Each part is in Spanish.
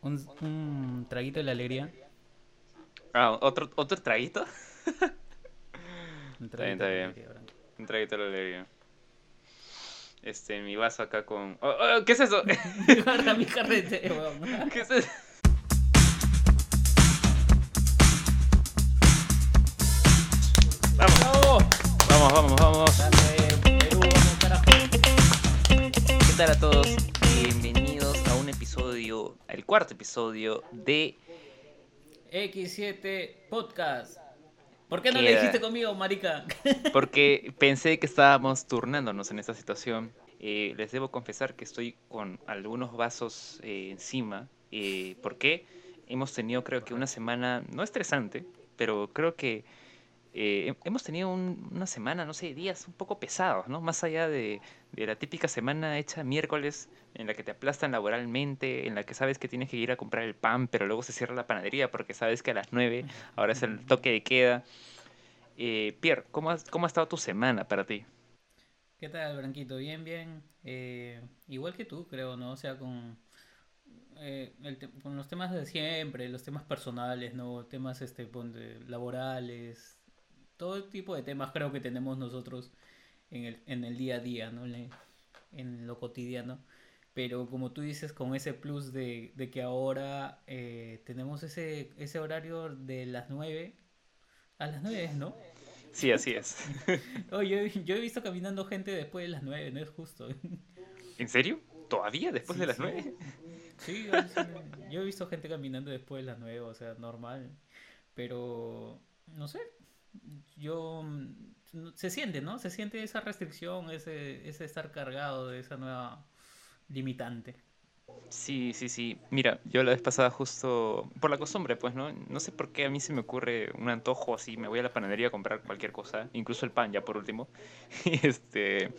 Un, un traguito de la alegría. Ah, ¿otro, otro traguito? Un Está bien, traguito está bien. alegría, Branco. Un traguito de la alegría. Este, mi vaso acá con... Oh, oh, ¿Qué es eso? Guarda mi carrete, weón. ¿Qué es eso? Vamos, ¡Bravo! vamos, vamos, vamos. Dale, Perú. ¿Qué tal a todos? El cuarto episodio de... X7 Podcast. ¿Por qué no le dijiste conmigo, marica? Porque pensé que estábamos turnándonos en esta situación. Eh, les debo confesar que estoy con algunos vasos eh, encima. Eh, ¿Por qué? Hemos tenido creo que una semana, no estresante, pero creo que eh, he- hemos tenido un- una semana, no sé, días un poco pesados, ¿no? Más allá de, de la típica semana hecha miércoles en la que te aplastan laboralmente, en la que sabes que tienes que ir a comprar el pan, pero luego se cierra la panadería porque sabes que a las 9 ahora es el toque de queda. Eh, Pierre, ¿cómo, has- ¿cómo ha estado tu semana para ti? ¿Qué tal, Branquito? Bien, bien. Eh, igual que tú, creo, ¿no? O sea, con, eh, el te- con los temas de siempre, los temas personales, ¿no? Temas este, laborales, todo tipo de temas creo que tenemos nosotros en el, en el día a día, ¿no? En, en lo cotidiano. Pero como tú dices, con ese plus de, de que ahora eh, tenemos ese, ese horario de las 9 a las 9, ¿no? Sí, así es. Oh, yo, yo he visto caminando gente después de las 9, no es justo. ¿En serio? ¿Todavía después Sí, de las sí. 9? Sí, yo, yo he visto gente caminando después de las 9, o sea, normal. Pero, no sé, yo... mm, Se siente, ¿no? Se siente esa restricción, ese, ese estar cargado de esa nueva limitante. Sí, sí, sí. Mira, yo la vez pasada justo por la costumbre, pues, ¿no? No sé por qué a mí se me ocurre un antojo así, me voy a la panadería a comprar cualquier cosa, incluso el pan ya por último. Y este,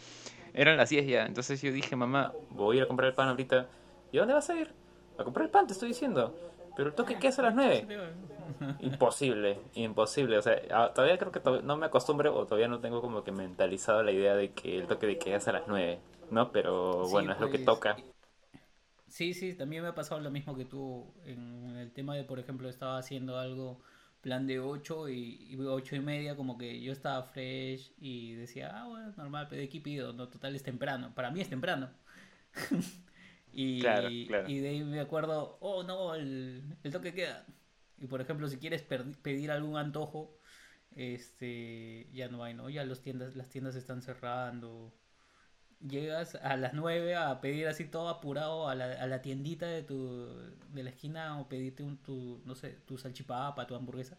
eran las 10 ya, entonces yo dije, mamá, voy a ir a comprar el pan ahorita. ¿Y dónde vas a ir? A comprar el pan, te estoy diciendo. Pero el toque queda a las 9. Imposible, imposible. O sea, ah, todavía creo que todavía no me acostumbro o todavía no tengo como que mentalizado la idea de que el toque de queda es a las 9, ¿no? Pero Sí, bueno, es lo que pues, toca. Sí, sí, también me ha pasado lo mismo que tú en el tema de, por ejemplo, estaba haciendo algo plan de 8 y, y 8 y media, como que yo estaba fresh y decía, ah, bueno, normal, pero ¿de aquí pido? No, total es temprano. Para mí es temprano. Y, Claro, claro. y de ahí me acuerdo, oh no, el, el toque queda. Y por ejemplo, si quieres pedir algún antojo, este, ya no hay, ¿no? Ya los tiendas, las tiendas están cerrando. Llegas a las 9 a pedir así todo apurado a la, a la tiendita de tu de la esquina o pedirte un tu no sé, tu salchipapa, tu hamburguesa.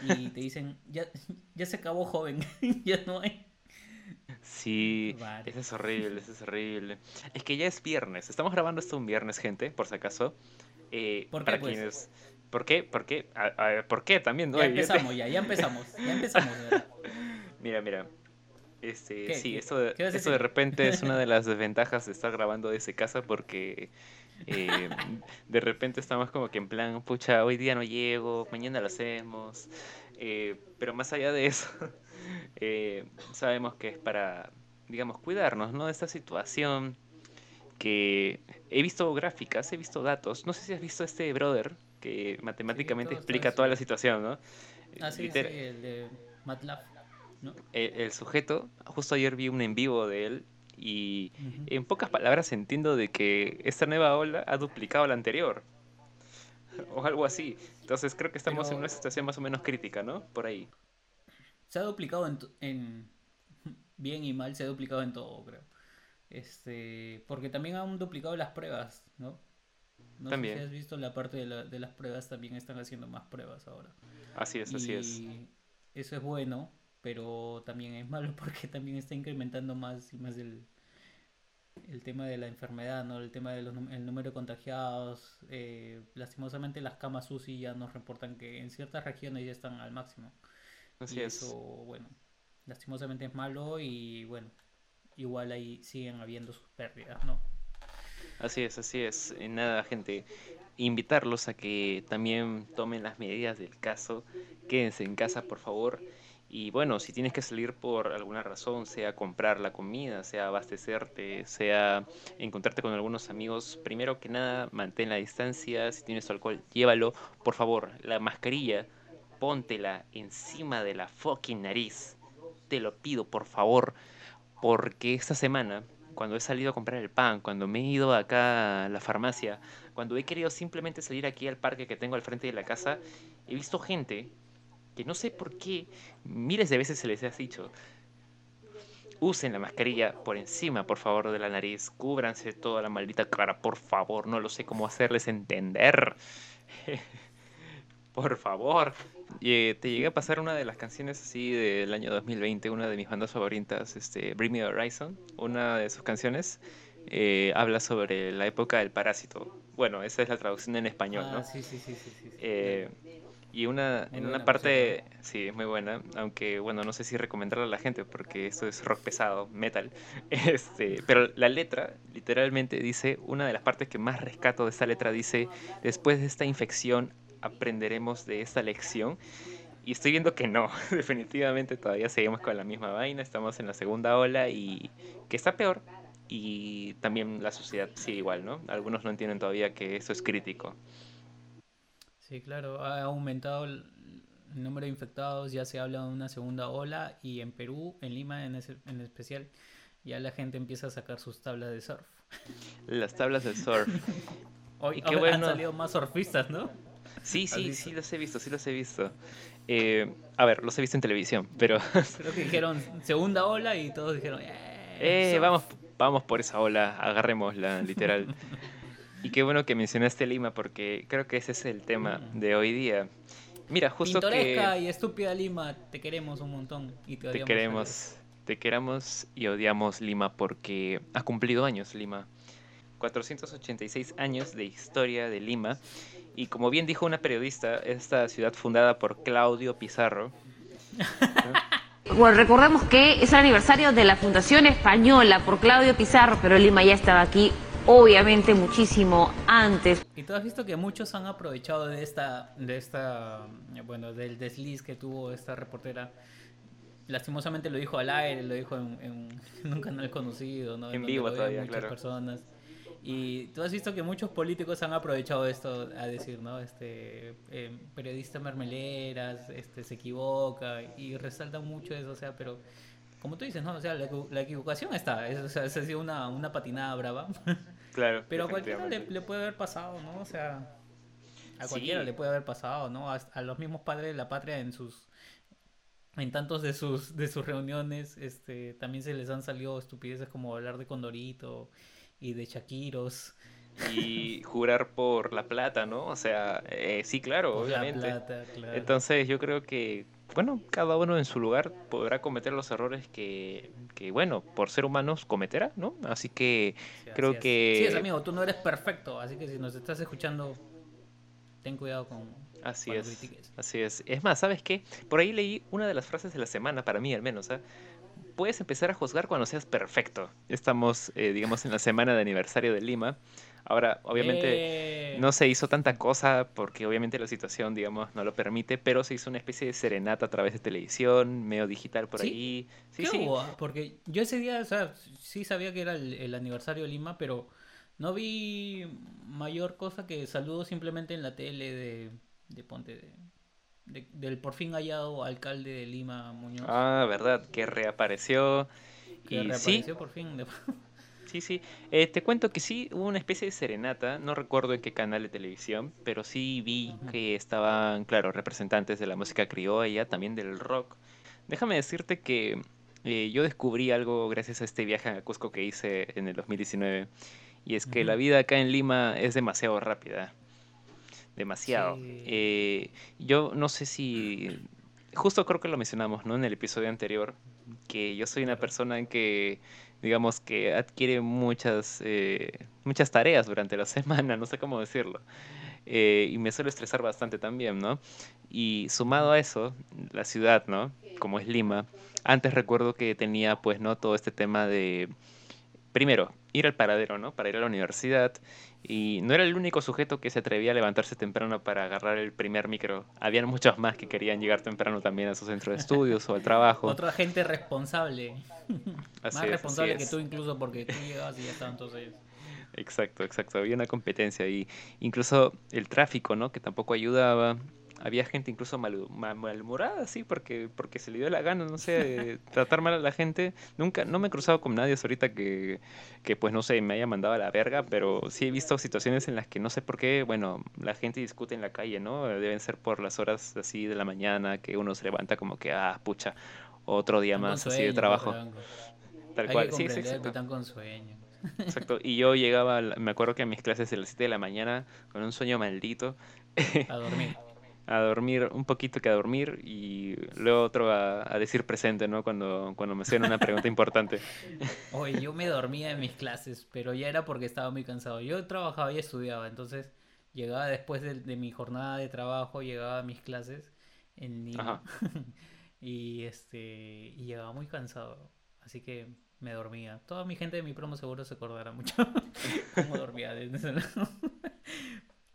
Y te dicen, "Ya ya se acabó, joven. ya no hay." Sí, Vale. eso es horrible, eso es horrible. Es que ya es viernes. Estamos grabando esto un viernes, gente, por si acaso. Eh, ¿Por qué, para pues? quienes... ¿Por qué? ¿Por qué? A- a- ¿Por qué también? no? Ya empezamos, ya, ya empezamos. Ya empezamos. Mira, mira. Este, ¿Qué? sí, ¿Qué- esto de, esto de repente es una de las desventajas de estar grabando desde casa porque eh, de repente estamos como que en plan, pucha, hoy día no llego, mañana lo hacemos. eh, pero más allá de eso, eh, sabemos que es para, digamos, cuidarnos, ¿no? De esta situación que he visto gráficas, he visto datos. No sé si has visto este brother que matemáticamente explica toda la situación, ¿no? Ah, sí, sí, el de MATLAB, ¿no? el, el sujeto, justo ayer vi un en vivo de él y en pocas palabras entiendo de que esta nueva ola ha duplicado la anterior o algo así. Entonces creo que estamos en una situación más o menos crítica, ¿no? Por ahí. Se ha duplicado en, en bien y mal, se ha duplicado en todo, creo. Este, porque también han duplicado las pruebas, ¿no? No También. sé si has visto la parte de, la- de las pruebas, también están haciendo más pruebas ahora. Así es, así es. Eso es bueno, pero también es malo porque también está incrementando más y más el, el tema de la enfermedad, ¿no? El tema del número de contagiados. eh, lastimosamente las camas UCI ya nos reportan que en ciertas regiones ya están al máximo. Así Y es. eso, bueno, lastimosamente es malo y bueno, igual ahí siguen habiendo sus pérdidas, ¿no? Así es, así es. Nada, gente, invitarlos a que también tomen las medidas del caso. Quédense en casa, por favor. Y bueno, si tienes que salir por alguna razón, sea comprar la comida, sea abastecerte, sea encontrarte con algunos amigos, primero que nada, mantén la distancia, si tienes alcohol, llévalo. Por favor, la mascarilla, póntela encima de la fucking nariz. Te lo pido, por favor, porque esta semana, cuando he salido a comprar el pan, cuando me he ido acá a la farmacia, cuando he querido simplemente salir aquí al parque que tengo al frente de la casa, he visto gente que no sé por qué, miles de veces se les ha dicho, usen la mascarilla por encima, por favor, de la nariz, cúbranse toda la maldita cara, por favor, no lo sé cómo hacerles entender. por favor. Eh, te llegué a pasar una de las canciones así del año 2020, una de mis bandas favoritas, este, Bring Me Horizon, una de sus canciones. Eh, habla sobre la época del parásito. Bueno, esa es la traducción en español, ¿no? Ah, sí, sí, sí, sí. sí, sí. Eh, y una, Muy en una parte, sí, es muy buena, aunque bueno, no sé si recomendarla a la gente porque esto es rock pesado, metal. Este, pero la letra literalmente dice, una de las partes que más rescato de esta letra dice, después de esta infección aprenderemos de esta lección. Y estoy viendo que no, definitivamente todavía seguimos con la misma vaina, estamos en la segunda ola y que está peor. Y también la sociedad sigue igual, ¿no? Algunos no entienden todavía que eso es crítico. Sí, claro, ha aumentado el número de infectados, ya se habla de una segunda ola y en Perú, en Lima en, ese- en especial, ya la gente empieza a sacar sus tablas de surf. Las tablas del surf. Hoy, Y qué bueno. han salido más surfistas, ¿no? Sí, ¿Has sí, sí los he visto, sí los he visto. Eh, a ver, los he visto en televisión, pero Creo que dijeron segunda ola y todos dijeron, eh, surf". vamos, vamos por esa ola, agarrémosla, literal. Y qué bueno que mencionaste Lima, porque creo que ese es el tema de hoy día. Mira, justo Pintoresca que y estúpida Lima, te queremos un montón y te te odiamos a queremos, te queramos y odiamos Lima porque ha cumplido años Lima. 486 años de historia de Lima. Y como bien dijo una periodista, esta ciudad fundada por Claudio Pizarro, Bueno, recordemos que es el aniversario de la Fundación Española por Claudio Pizarro, pero Lima ya estaba aquí, obviamente, muchísimo antes. Y tú has visto que muchos han aprovechado de esta, de esta, bueno, del desliz que tuvo esta reportera. Lastimosamente lo dijo al aire, lo dijo en, en- en un canal conocido, ¿no? En donde vivo todavía, muchas claro. personas. Y tú has visto que muchos políticos han aprovechado esto a decir, ¿no? Este eh, periodista mermeleras, este se equivoca y resaltan mucho eso, o sea, pero como tú dices, ¿no? O sea, la, equivo- la equivocación está, es, o sea, esa ha sido una, una patinada brava. claro. Pero a cualquiera le, puede haber pasado, ¿no? O sea, a Sí. cualquiera le puede haber pasado, ¿no? A, a los mismos padres de la patria en sus en tantos de sus de sus reuniones, este, también se les han salido estupideces como hablar de Condorito y de Shakiros. Y jurar por la plata, ¿no? O sea, eh, sí, claro, por la obviamente. plata, claro. Entonces yo creo que, bueno, cada uno en su lugar podrá cometer los errores que, que bueno, por ser humanos cometerá, ¿no? Así que Sí, creo así es. que- Sí, es, amigo, tú no eres perfecto, así que si nos estás escuchando, ten cuidado con así es. critiques. Así es. Es más, ¿sabes qué? Por ahí leí una de las frases de la semana, para mí al menos, ¿ah? Puedes empezar a juzgar cuando seas perfecto. Estamos, eh, digamos, en la semana de aniversario de Lima. Ahora, obviamente, Eh, no se hizo tanta cosa porque obviamente la situación, digamos, no lo permite, pero se hizo una especie de serenata a través de televisión, medio digital por ¿Sí? ahí. Sí, ¿Qué sí. hubo? Porque yo ese día, o sea, sí sabía que era el, el aniversario de Lima, pero no vi mayor cosa que saludos simplemente en la tele de, de Ponte, de, de- del por fin hallado alcalde de Lima, Muñoz, Ah, verdad, que reapareció. que Y sí, reapareció por fin. de- Sí, sí. Eh, te cuento que sí hubo una especie de serenata, no recuerdo en qué canal de televisión, pero sí vi que estaban, claro, representantes de la música criolla, también del rock. Déjame decirte que eh, yo descubrí algo gracias a este viaje a Cusco que hice en el 2019, y es que la vida acá en Lima es demasiado rápida, demasiado. Sí. Eh, yo no sé si, justo creo que lo mencionamos, ¿no? En el episodio anterior, que yo soy una persona en que digamos que adquiere muchas, eh, muchas tareas durante la semana, no sé cómo decirlo. Eh, y me suelo estresar bastante también, ¿no? Y sumado a eso, la ciudad, ¿no? Como es Lima, antes recuerdo que tenía pues, ¿no? Todo este tema de, primero, ir al paradero, ¿no? Para ir a la universidad. Y no era el único sujeto que se atrevía a levantarse temprano para agarrar el primer micro. Habían muchos más que querían llegar temprano también a su centro de estudios o al trabajo. Otra gente responsable. más responsable que tú incluso porque tú llegabas y ya estaban todos ellos. Exacto, exacto. Había una competencia ahí. Incluso el tráfico, ¿no? Que tampoco ayudaba había gente incluso mal, malhumorada, sí, porque, porque se le dio la gana, no sé, tratar mal a la gente. Nunca, no me he cruzado con nadie hasta ahorita que, que, pues, no sé, me haya mandado a la verga, pero sí he visto situaciones en las que no sé por qué, bueno, la gente discute en la calle, ¿no? Deben ser por las horas así de la mañana que uno se levanta como que, ah, pucha, otro día más así de trabajo. Tal cual, sí, sí, exacto. están con sueño. Exacto, y yo llegaba, me acuerdo que a mis clases de las 7 de la mañana con un sueño maldito. A dormir a dormir un poquito que a dormir y luego otro a, decir presente, ¿no? Cuando, cuando me hacían una pregunta importante. Oye, yo me dormía en mis clases, pero ya era porque estaba muy cansado. Yo trabajaba y estudiaba, entonces llegaba después de, mi jornada de trabajo, llegaba a mis clases en Lima y este y llegaba muy cansado, así que me dormía. Toda mi gente de mi promo seguro se acordará mucho cómo dormía desde ese lado.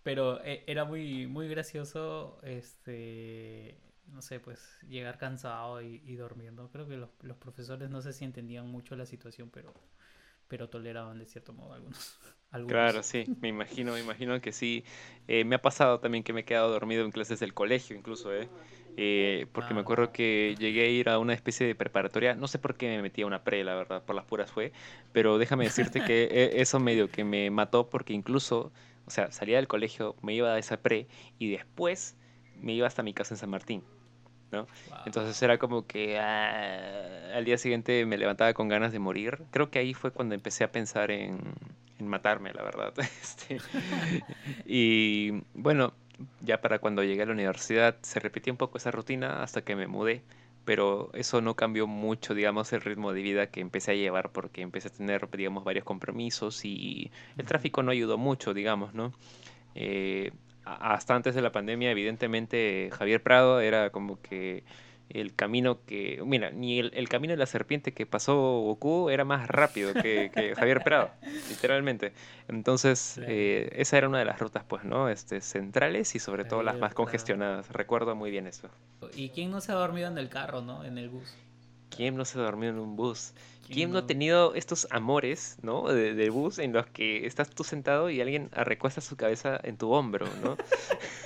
Pero eh, era muy, muy gracioso, este, no sé, pues llegar cansado y, y durmiendo. Creo que los, los, profesores no sé si entendían mucho la situación, pero, pero toleraban de cierto modo algunos. Claro, sí, me imagino, me imagino que sí. Eh, me ha pasado también que me he quedado dormido en clases del colegio, incluso, ¿eh? eh porque me ah. acuerdo que llegué a ir a una especie de preparatoria, no sé por qué me metí a una pre, la verdad, por las puras fue, pero déjame decirte que e, eso medio que me mató porque incluso o sea, salía del colegio, me iba a esa pre y después me iba hasta mi casa en San Martín. ¿no? Entonces era como que ah, al día siguiente me levantaba con ganas de morir. Creo que ahí fue cuando empecé a pensar en, en matarme, la verdad. Este, y bueno, ya para cuando llegué a la universidad se repetía un poco esa rutina hasta que me mudé pero eso no cambió mucho, digamos, el ritmo de vida que empecé a llevar porque empecé a tener, digamos, varios compromisos y el tráfico no ayudó mucho, digamos, ¿no? Eh, hasta antes de la pandemia, evidentemente, Javier Prado era como que el camino que, mira, ni el, camino de la serpiente que pasó Goku era más rápido que, Javier Prado, literalmente. Entonces, eh, esa era una de las rutas, pues, ¿no? Este, centrales y sobre todo las más congestionadas. Recuerdo muy bien eso. ¿Y quién no se ha dormido en el carro, no? En el bus. ¿Quién no se ha dormido en un bus? ¿Quién no ha tenido estos amores, ¿no? De, bus en los que estás tú sentado y alguien recuesta su cabeza en tu hombro, ¿no?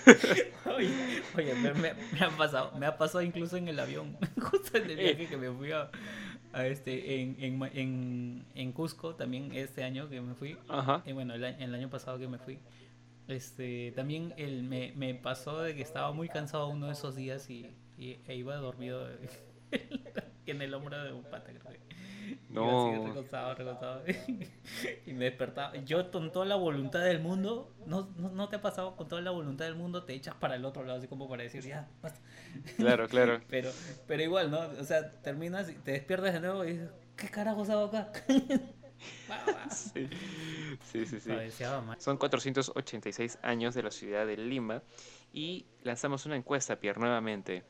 oye, me, ha pasado, me ha pasado incluso en el avión, justo en el viaje que me fui a, este, en, en, en, Cusco también este año que me fui. Ajá. Y bueno, el, el, año pasado que me fui. Este, también el, me, me pasó de que estaba muy cansado uno de esos días y, y e iba dormido en el hombro de un pata, creo que. No. Así, recostado, recostado. y me despertaba. Yo con toda la voluntad del mundo, ¿no, no, te ha pasado con toda la voluntad del mundo? Te echas para el otro lado, así como para decir, ya, basta. Claro, claro. pero, pero igual, ¿no? O sea, terminas y te despiertas de nuevo y dices, ¿qué carajos hago acá? sí, sí, sí. sí. Son 486 años de la ciudad de Lima y lanzamos una encuesta, Pierre, nuevamente.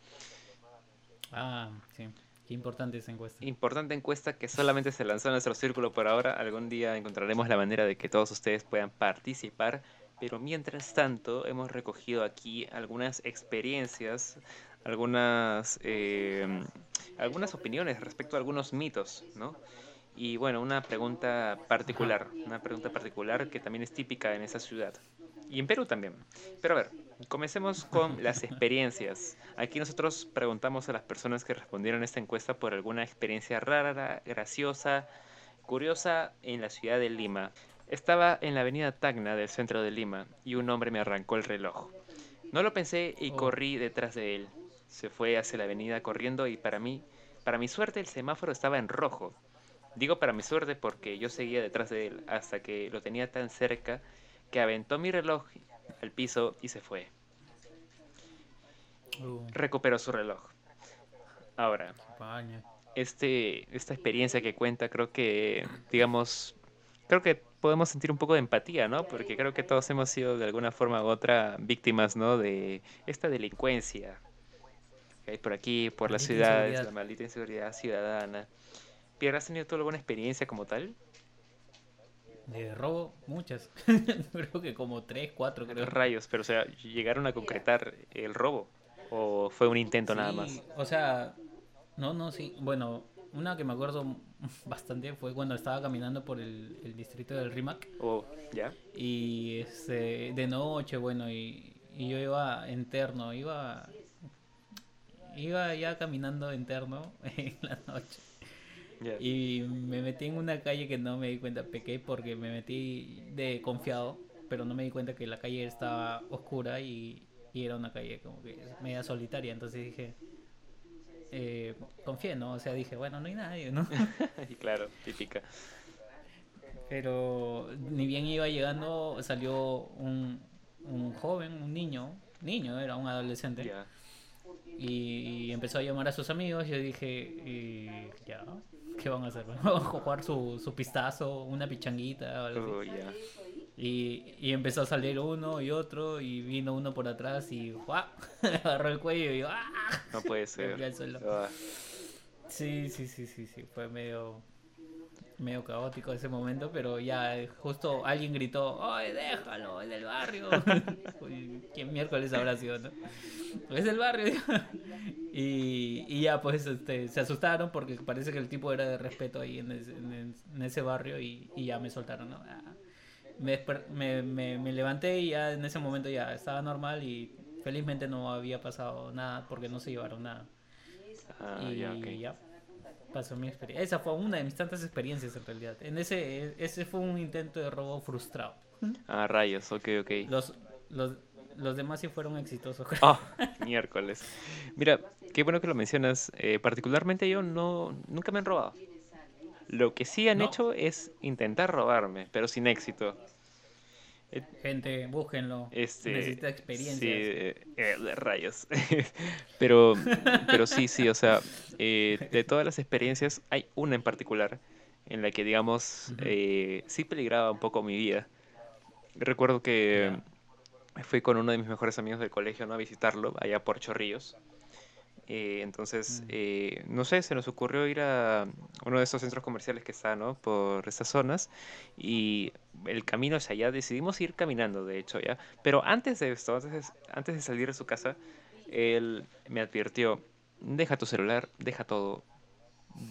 Ah, sí. Qué importante esa encuesta. Importante encuesta que solamente se lanzó en nuestro círculo por ahora. Algún día encontraremos la manera de que todos ustedes puedan participar. Pero mientras tanto, hemos recogido aquí algunas experiencias, algunas, eh, algunas opiniones respecto a algunos mitos, ¿no? Y bueno, una pregunta particular, una pregunta particular que también es típica en esa ciudad. Y en Perú también. Pero a ver, comencemos con las experiencias. Aquí nosotros preguntamos a las personas que respondieron a esta encuesta por alguna experiencia rara, graciosa, curiosa en la ciudad de Lima. Estaba en la avenida Tacna del centro de Lima y un hombre me arrancó el reloj. No lo pensé y oh. corrí detrás de él. Se fue hacia la avenida corriendo y para mí, para mi suerte, el semáforo estaba en rojo. Digo para mi suerte porque yo seguía detrás de él hasta que lo tenía tan cerca que aventó mi reloj al piso y se fue. Uh. Recuperó su reloj. Ahora, este, esta experiencia que cuenta, creo que, digamos, creo que podemos sentir un poco de empatía, ¿no? Porque creo que todos hemos sido de alguna forma u otra víctimas, ¿no? De esta delincuencia que hay por aquí, por las ciudades, la maldita inseguridad ciudadana. Pierre, ¿has tenido tú alguna experiencia como tal? De robo, muchas. creo que como tres, cuatro, creo. Rayos, pero o sea, ¿llegaron a concretar el robo? ¿O fue un intento nada más? O sea, no, no, sí. Bueno, una que me acuerdo bastante fue cuando estaba caminando por el, el distrito del Rimac. ¿O ya? Y este, de noche, bueno, y, y yo iba interno, iba, iba ya caminando interno en la noche. Y me metí en una calle que no me di cuenta, pequé porque me metí de confiado, pero no me di cuenta que la calle estaba oscura y, y era una calle como que media solitaria. Entonces dije, eh, confié, ¿no? O sea, dije, bueno, no hay nadie, ¿no? Y claro, típica. Pero ni bien iba llegando, salió un, un joven, un niño, niño, era un adolescente. Y, empezó a llamar a sus amigos. Yo dije, y ya, ¿qué van a hacer? ¿Van a jugar su, su pistazo, una pichanguita o algo así? Oh. Y, y empezó a salir uno y otro, y vino uno por atrás y ¡guau! agarró el cuello y ¡ah! No puede ser. Ah, Sí, sí, sí, sí, sí, fue medio medio caótico ese momento, pero ya justo alguien gritó, ¡ay, déjalo! ¡Es del barrio! ¿Quién miércoles habrá sido, no? Es del barrio. y, y ya pues este, se asustaron porque parece que el tipo era de respeto ahí en ese, en, en ese barrio y, y ya me soltaron, ¿no? Ah, Me, me, me, me levanté y ya en ese momento ya estaba normal y felizmente no había pasado nada porque no se llevaron nada ah, y ya, ok. ya pasó mi experiencia. Esa fue una de mis tantas experiencias en realidad. En ese, ese fue un intento de robo frustrado. Ah, rayos, ok, ok. Los, los, los demás sí fueron exitosos. creo. Ah, miércoles. Mira, qué bueno que lo mencionas. Eh, particularmente yo no, nunca me han robado. Lo que sí han ¿No? hecho es intentar robarme, pero sin éxito. Gente, búsquenlo. Este, Necesita experiencias. Sí, eh, eh, de rayos. pero, pero sí, sí, o sea, eh, de todas las experiencias, hay una en particular en la que, digamos, eh, sí peligraba un poco mi vida. Recuerdo que fui con uno de mis mejores amigos del colegio ¿no? a visitarlo, allá por Chorrillos. Eh, entonces, Mm. eh, no sé, se nos ocurrió ir a uno de esos centros comerciales que está, ¿no? Por estas zonas. Y el camino hacia allá, decidimos ir caminando, de hecho, ya. Pero antes de esto, antes de, antes de salir de su casa, él me advirtió, deja tu celular, deja todo,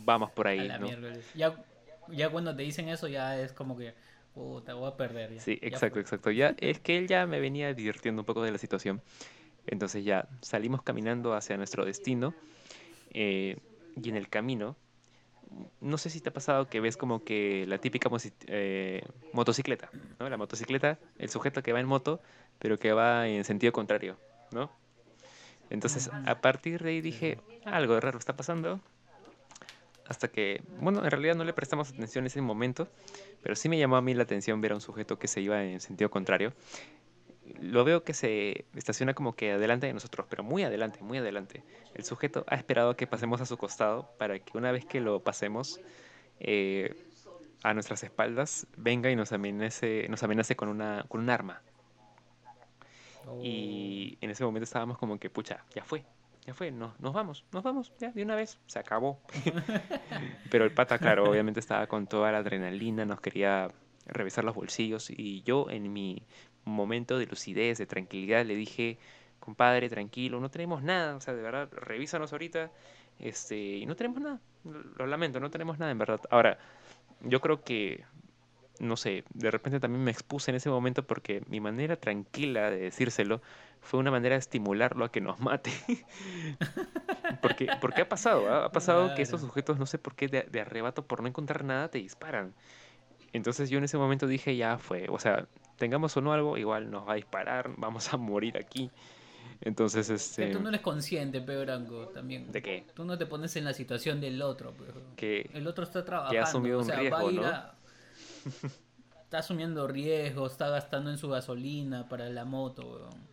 vamos por ahí, ¿no? Ya, ya cuando te dicen eso ya es como que, puta, voy a perder. Ya. Sí, Ya exacto, fue. exacto. Ya, es que él ya me venía advirtiendo un poco de la situación. Entonces ya salimos caminando hacia nuestro destino eh, y en el camino, no sé si te ha pasado que ves como que la típica eh, motocicleta, ¿no? La motocicleta, el sujeto que va en moto, pero que va en sentido contrario, ¿no? Entonces, a partir de ahí dije, algo raro está pasando. Hasta que, bueno, en realidad no le prestamos atención en ese momento, pero sí me llamó a mí la atención ver a un sujeto que se iba en sentido contrario. Lo veo que se estaciona como que adelante de nosotros, pero muy adelante, muy adelante. El sujeto ha esperado a que pasemos a su costado para que una vez que lo pasemos eh, a nuestras espaldas, venga y nos amenace, nos amenace con, una, con un arma. Oh. Y en ese momento estábamos como que, pucha, ya fue, ya fue, no, nos vamos, nos vamos, ya, de una vez, se acabó. Pero el pata, claro, obviamente estaba con toda la adrenalina, nos quería revisar los bolsillos y yo en mi momento de lucidez, de tranquilidad, le dije, compadre, tranquilo, no tenemos nada, o sea, de verdad, revísanos ahorita, este, y no tenemos nada, lo lo lamento, no tenemos nada, en verdad. Ahora, yo creo que no sé, de repente también me expuse en ese momento porque mi manera tranquila de decírselo fue una manera de estimularlo a que nos mate. porque, porque ha pasado, ¿ah? ha pasado que estos sujetos, no sé por qué, de, de arrebato, por no encontrar nada, te disparan. Entonces yo en ese momento dije, ya fue, o sea, tengamos o no algo, igual nos va a disparar, vamos a morir aquí. Entonces, Que este... tú no eres consciente, Pedro Branco, también. ¿De qué? Tú no te pones en la situación del otro, pero Que el otro está trabajando, asumido o un sea, va a ir ¿no? a- Está asumiendo riesgos, está gastando en su gasolina para la moto, weón.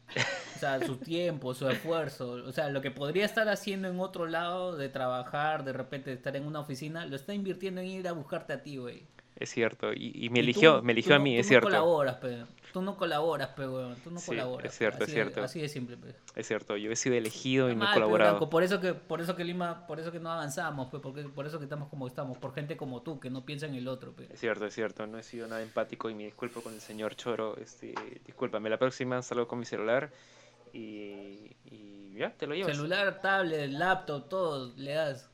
O sea, su tiempo, su esfuerzo, o sea, lo que podría estar haciendo en otro lado de trabajar, de repente estar en una oficina, lo está invirtiendo en ir a buscarte a ti, güey. Es cierto. Y, y me Y eligió, tú- me tú eligió a mí, tú es no cierto. colaboras, pe. Tú no colaboras, pe, weón. Tú no Sí, colaboras. es pe. cierto, es de- cierto. así de simple, pe. Es cierto, yo he sido elegido y no he colaborado. Por eso que por eso que Lima, por eso que no avanzamos, pe, porque por eso que estamos como estamos, por gente como tú que no piensa en el otro, pe. Es cierto, es cierto, no he sido nada empático y me disculpo con el señor Choro. Este, discúlpame, la próxima salgo con mi celular y, y ya, te lo llevas. Celular, tablet, laptop, todo le das.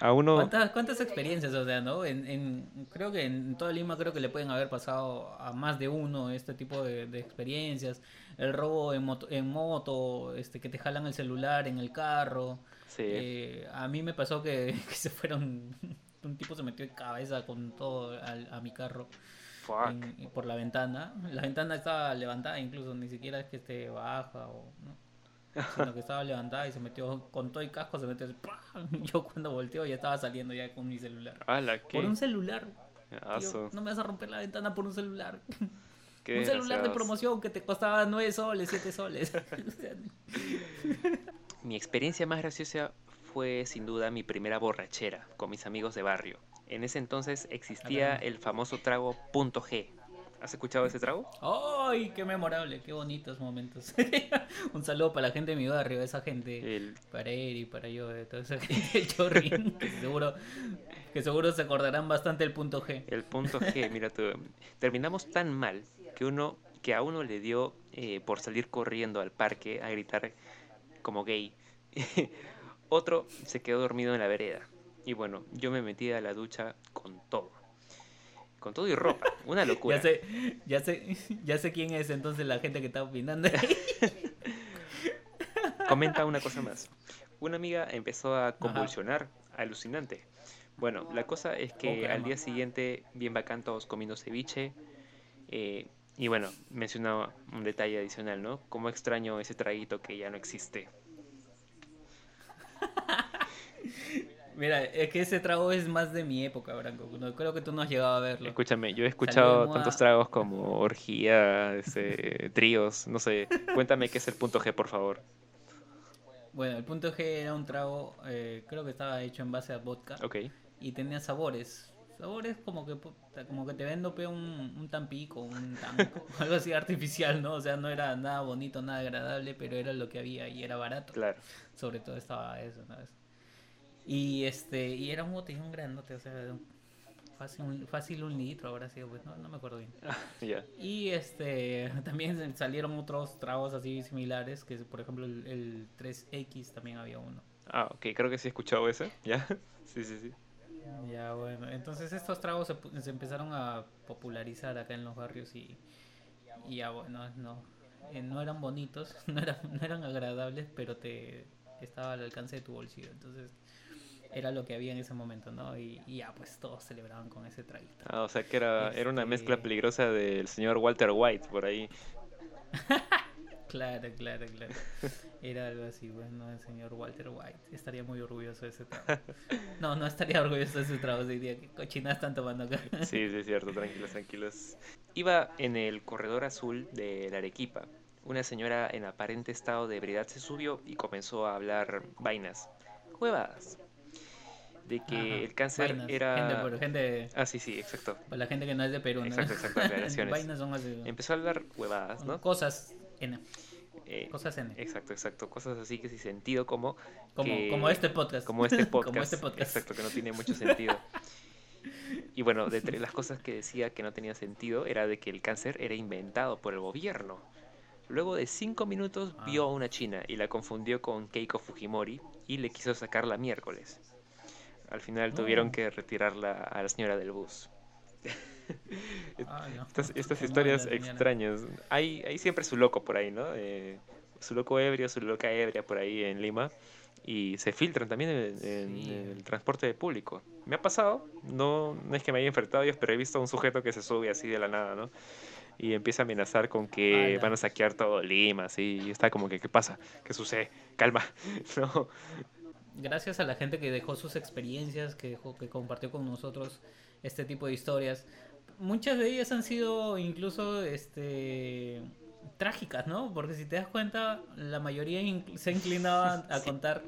A uno, ¿Cuántas, cuántas experiencias, o sea, no? En, en- creo que en toda Lima creo que le pueden haber pasado a más de uno este tipo de, de experiencias. El robo en moto, en moto, este, que te jalan el celular en el carro. sí, Eh, a mí me pasó que, que se fueron, un tipo se metió de cabeza con todo al- a mi carro en- por la ventana. La ventana estaba levantada, incluso ni siquiera es que esté baja o no. Sino que estaba levantada y se metió con todo el casco, se metió ¡pam! Yo cuando volteo ya estaba saliendo ya con mi celular. Ala, qué Por un celular. tío, no me vas a romper la ventana por un celular. qué un celular de promoción que te costaba 9 soles, 7 soles. Mi experiencia más graciosa fue sin duda mi primera borrachera con mis amigos de barrio. En ese entonces existía el famoso trago punto G. ¿Has escuchado ese trago? ¡Ay, qué memorable! ¡Qué bonitos momentos! un saludo para la gente de mi barrio, esa gente. El Para Eri, para yo, de toda esa gente del que seguro, que seguro se acordarán bastante del punto G. El punto G, mira tú, terminamos tan mal que uno que a uno le dio eh, por salir corriendo al parque a gritar como gay. Otro se quedó dormido en la vereda. Y bueno, yo me metí a la ducha con todo. Con todo y ropa. Una locura. Ya sé, ya sé, ya sé quién es entonces la gente que está opinando. Comenta una cosa más. Una amiga empezó a convulsionar, alucinante. Bueno, la cosa es que al caramba. día siguiente, bien bacán, todos comiendo ceviche. eh, y bueno, mencionaba un detalle adicional, ¿no? Cómo extraño ese traguito que ya no existe. Mira, es que ese trago es más de mi época, Branco. No, creo que tú no has llegado a verlo. Escúchame, yo he escuchado tantos tragos como orgía, este, tríos, no sé. Cuéntame qué es el punto G, por favor. Bueno, el punto G era un trago, eh, creo que estaba hecho en base a vodka Ok, y tenía sabores. Sabores como que como que te vendo un, un tampico, un tanco, algo así artificial, ¿no? O sea, no era nada bonito, nada agradable, pero era lo que había y era barato. claro. Sobre todo estaba eso, ¿no? Y este, y era un botellón grandote, o sea, fácil un, fácil un litro ahora sí, pues no, no me acuerdo bien. Y este también salieron otros tragos así similares, que por ejemplo el, el 3X también había uno. Ah, ok, creo que sí he escuchado ese. ¿Ya? Sí, sí, sí. Ya bueno, entonces estos tragos se, se empezaron a popularizar acá en los barrios y, y ya bueno, no, eh, no eran bonitos, no eran, no eran agradables, pero te estaba al alcance de tu bolsillo, entonces era lo que había en ese momento, ¿no? Y, y ya pues todos celebraban con ese traguito. Ah, o sea que era, era una mezcla Este- peligrosa del señor Walter White por ahí. Claro, claro, claro. Era algo así, bueno, el señor Walter White. Estaría muy orgulloso de ese trago. No, no estaría orgulloso de ese trago. Diría que cochinas están tomando acá. Sí, sí, es cierto, tranquilos, tranquilos. Iba en el corredor azul de la Arequipa. Una señora en aparente estado de ebriedad se subió y comenzó a hablar vainas, huevadas, de que Ajá, el cáncer vainas, era... Gente, por gente, Ah, sí, sí, exacto. para la gente que no es de Perú, ¿no? Exacto, exacto, aclaraciones. Vainas son así. Empezó a hablar huevadas, ¿no? Cosas N. Eh, Cosas N. Exacto, exacto. Cosas así que sin sentido como... Como, que- como este podcast. Como este podcast. como este podcast. Exacto, que no tiene mucho sentido. Y bueno, de entre las cosas que decía que no tenía sentido era de que el cáncer era inventado por el gobierno. Luego de cinco minutos Ah. vio a una china y la confundió con Keiko Fujimori y le quiso sacarla miércoles. Al final tuvieron No. que retirarla a la señora del bus. Estas, estas historias extrañas. Hay, hay siempre su loco por ahí, ¿no? Eh, su loco ebrio, su loca ebria por ahí en Lima. Y se filtran también en, en Sí. el transporte público. Me ha pasado, no, no es que me haya enfrentado ellos, pero he visto a un sujeto que se sube así de la nada, ¿no? Y empieza a amenazar con que Ala. van a saquear todo Lima, así. Y está como que, ¿qué pasa? ¿Qué sucede? Calma. No. Gracias a la gente que dejó sus experiencias, que dejó, que compartió con nosotros este tipo de historias. Muchas de ellas han sido incluso este trágicas, ¿no? Porque si te das cuenta, la mayoría se inclinaba a contar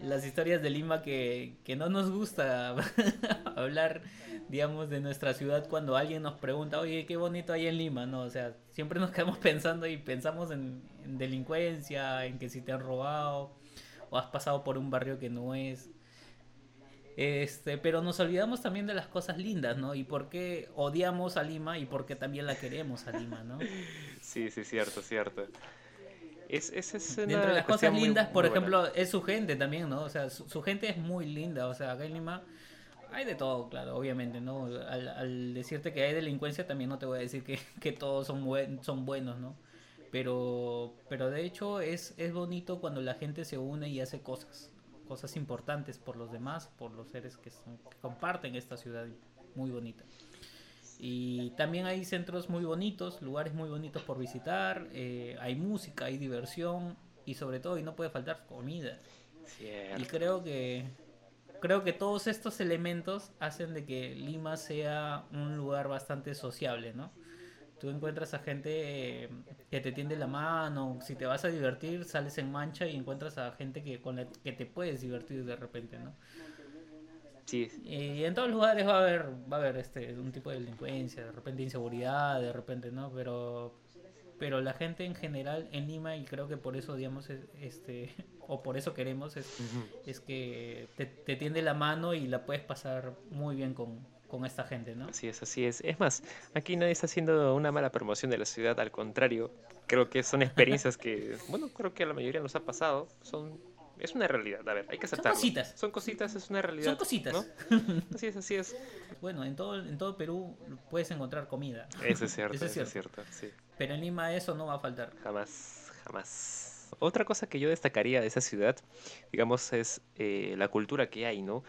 las historias de Lima que, que no nos gusta hablar, digamos, de nuestra ciudad cuando alguien nos pregunta, oye, qué bonito hay en Lima, ¿no? O sea, siempre nos quedamos pensando y pensamos en, en delincuencia, en que si te han robado o has pasado por un barrio que no es. Este, pero nos olvidamos también de las cosas lindas, ¿no? Y por qué odiamos a Lima y por qué también la queremos a Lima, ¿no? Sí, sí, cierto, cierto. Es, es, es una Dentro de las cosas muy- lindas, por muy buena. ejemplo, es su gente también, ¿no? O sea, su, su gente es muy linda, o sea, acá en Lima hay de todo, claro, obviamente, ¿no? Al, al decirte que hay delincuencia, también no te voy a decir que, que todos son, buen- son buenos, ¿no? Pero, pero de hecho es, es bonito cuando la gente se une y hace cosas, cosas importantes por los demás, por los seres que, son- que comparten esta ciudad muy bonita. Y también hay centros muy bonitos, lugares muy bonitos por visitar, eh, hay música, hay diversión y sobre todo, y no puede faltar comida. Y creo que creo que todos estos elementos hacen de que Lima sea un lugar bastante sociable, ¿no? Tú encuentras a gente eh, que te tiende la mano, si te vas a divertir, sales en mancha y encuentras a gente que con la que te puedes divertir de repente, ¿no? Sí, Y en todos los lugares va a haber, va a haber este, un tipo de delincuencia, de repente inseguridad, de repente, ¿no? Pero, pero la gente en general en Lima, y creo que por eso odiamos, es- este, o por eso queremos, es, es que te, te tiende la mano y la puedes pasar muy bien con, con esta gente, ¿no? Así es, así es. Es más, aquí nadie está haciendo una mala promoción de la ciudad, al contrario, creo que son experiencias que, bueno, creo que a la mayoría nos ha pasado, son, es una realidad, a ver, hay que Son aceptarlo. cositas. Son cositas, es una realidad. Son cositas. ¿no? Así es, así es. Bueno, en todo, en todo Perú puedes encontrar comida, Eso es cierto, Eso es es cierto, sí. pero en Lima eso no va a faltar. Jamás, jamás. Otra cosa que yo destacaría de esa ciudad, digamos, es eh, la cultura que hay, ¿no?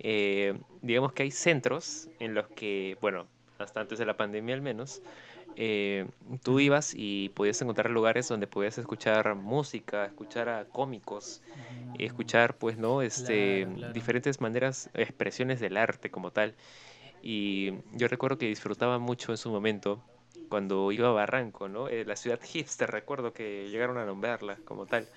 Eh, digamos que hay centros en los que, bueno, hasta antes de la pandemia al menos, eh, tú ibas y podías encontrar lugares donde podías escuchar música, escuchar a cómicos, escuchar, pues, ¿no? Este, Claro, claro. diferentes maneras, expresiones del arte como tal. Y yo recuerdo que disfrutaba mucho en su momento cuando iba a Barranco, ¿no? Eh, la ciudad hipster, recuerdo que llegaron a nombrarla como tal.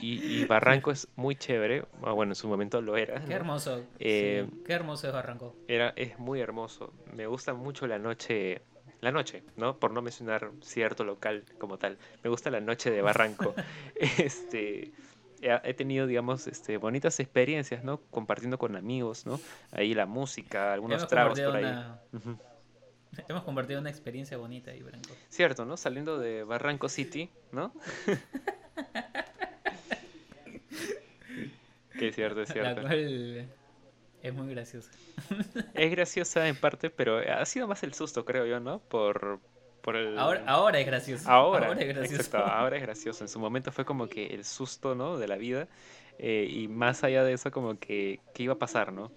Y, y Barranco es muy chévere, ah, bueno, en su momento lo era, Qué hermoso, sí, Eh, qué hermoso es Barranco. Era, es muy hermoso. Me gusta mucho la noche, la noche, ¿no? Por no mencionar cierto local como tal. Me gusta la noche de Barranco. Este, he, tenido, digamos, este, bonitas experiencias, ¿no? Compartiendo con amigos, ¿no? Ahí la música, algunos Hemos tragos por ahí. una-. Hemos compartido una experiencia bonita ahí, Branco. Cierto, ¿no? Saliendo de Barranco City, ¿no? que es cierto, es La cierto. cual es muy graciosa. Es graciosa en parte, pero ha sido más el susto, creo yo, ¿no? Por, por el... Ahora, ahora es gracioso. Ahora, es gracioso. exacto, ahora es gracioso. En su momento fue como que el susto, ¿no? De la vida. eh, y más allá de eso, como que, ¿qué iba a pasar, no?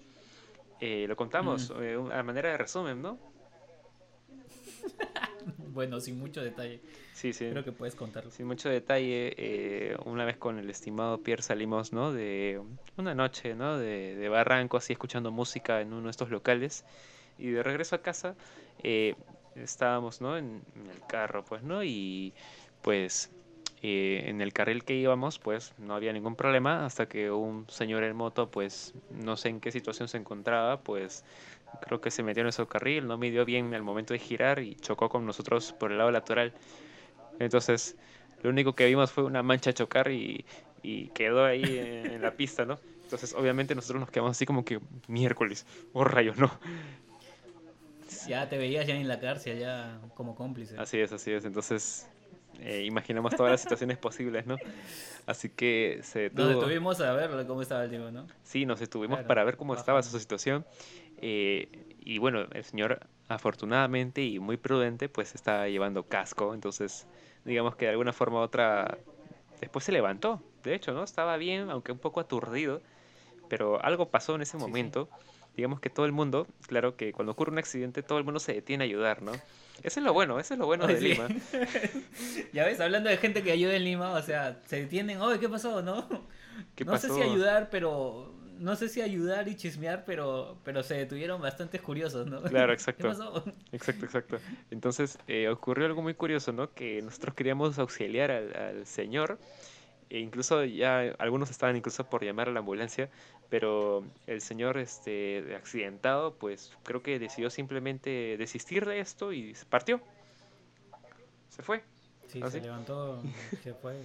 Eh, lo contamos Mm. eh, a manera de resumen, ¿no? Bueno, sin mucho detalle. Sí, sí. Creo que puedes contarlo. Sin mucho detalle, eh, una vez con el estimado Pierre salimos, ¿no? De una noche, ¿no? De, de Barranco, así escuchando música en uno de estos locales. Y de regreso a casa, eh, estábamos, ¿no? En, en el carro, pues, ¿no? Y pues eh, en el carril que íbamos, pues no había ningún problema hasta que un señor en moto, pues no sé en qué situación se encontraba, pues creo que se metió en nuestro carril, no midió bien al momento de girar y chocó con nosotros por el lado lateral. Entonces, lo único que vimos fue una mancha chocar y, y quedó ahí en, en la pista, ¿no? Entonces, obviamente nosotros nos quedamos así como que miércoles, oh rayos, no. Ya te veías ya en la cárcel, ya como cómplice. Así es, así es. Entonces, eh, imaginamos todas las situaciones posibles, ¿no? Así que se Nos detuvo. detuvimos a ver cómo estaba el tipo, ¿no? Sí, nos detuvimos Claro, para ver cómo estaba bajamos. su situación. Eh, y bueno, el señor afortunadamente y muy prudente, pues estaba llevando casco. Entonces, digamos que de alguna forma u otra, después se levantó. De hecho, ¿no? Estaba bien, aunque un poco aturdido. Pero algo pasó en ese Sí, sí. momento. Digamos que todo el mundo, claro que cuando ocurre un accidente, todo el mundo se detiene a ayudar, ¿no? Eso es lo bueno, eso es lo bueno Ay, de sí. Lima. ya ves, hablando de gente que ayuda en Lima, o sea, se detienen, oye, ¿qué pasó? No, ¿Qué no sé si pasó? ayudar, pero no sé si ayudar y chismear, pero pero se detuvieron bastantes curiosos, ¿no? Claro, ¿Qué exacto. Exacto, exacto. Entonces eh, ocurrió algo muy curioso, ¿no? Que nosotros queríamos auxiliar al, al señor e incluso ya algunos estaban incluso por llamar a la ambulancia, pero el señor este accidentado, pues creo que decidió simplemente desistir de esto y se partió. Se fue. Sí, ¿Ah, se sí? levantó, se fue.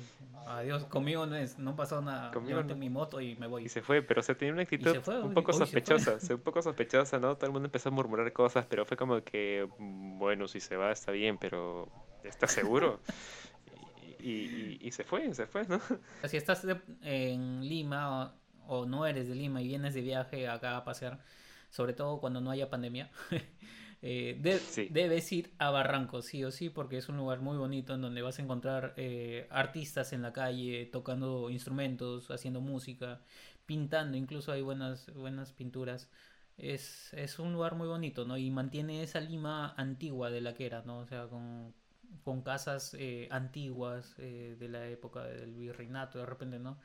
Adiós, conmigo no es, no pasó nada. Conmigo Levanté no. mi moto y me voy. Y se fue, pero se tenía una actitud fue, un poco uy, se fue. sospechosa, se- un poco sospechosa, ¿no? Todo el mundo empezó a murmurar cosas, pero fue como que, mm, bueno, si se va está bien, pero ¿estás seguro? Y, y- y- y se fue, se fue, ¿no? Si estás de- en Lima o, o no eres de Lima y vienes de viaje acá a pasear, sobre todo cuando no haya pandemia, eh, de- Sí. debes ir a Barranco, sí o sí, porque es un lugar muy bonito en donde vas a encontrar eh, artistas en la calle tocando instrumentos, haciendo música, pintando, incluso hay buenas, buenas pinturas. Es, es un lugar muy bonito, ¿no? Y mantiene esa Lima antigua de la que era, ¿no? O sea, con, con casas eh, antiguas eh, de la época del virreinato, de repente, ¿no?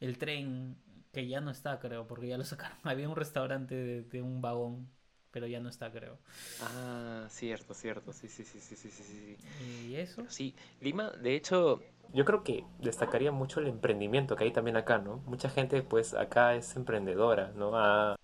El tren, que ya no está, creo, porque ya lo sacaron. Había un restaurante de, de un vagón, pero ya no está, creo. Ah, cierto, cierto, sí, sí, sí, sí, sí, sí, sí. Y eso, Sí, Lima, de hecho, yo creo que destacaría mucho el emprendimiento que hay también acá, ¿no? Mucha gente, pues, acá es emprendedora, ¿no? Ha,